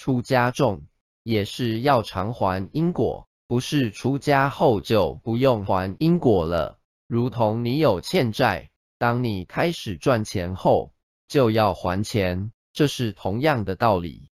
出家重也是要偿还因果不是出家后就不用还因果了。如同你有欠债当你开始赚钱后就要还钱这是同样的道理。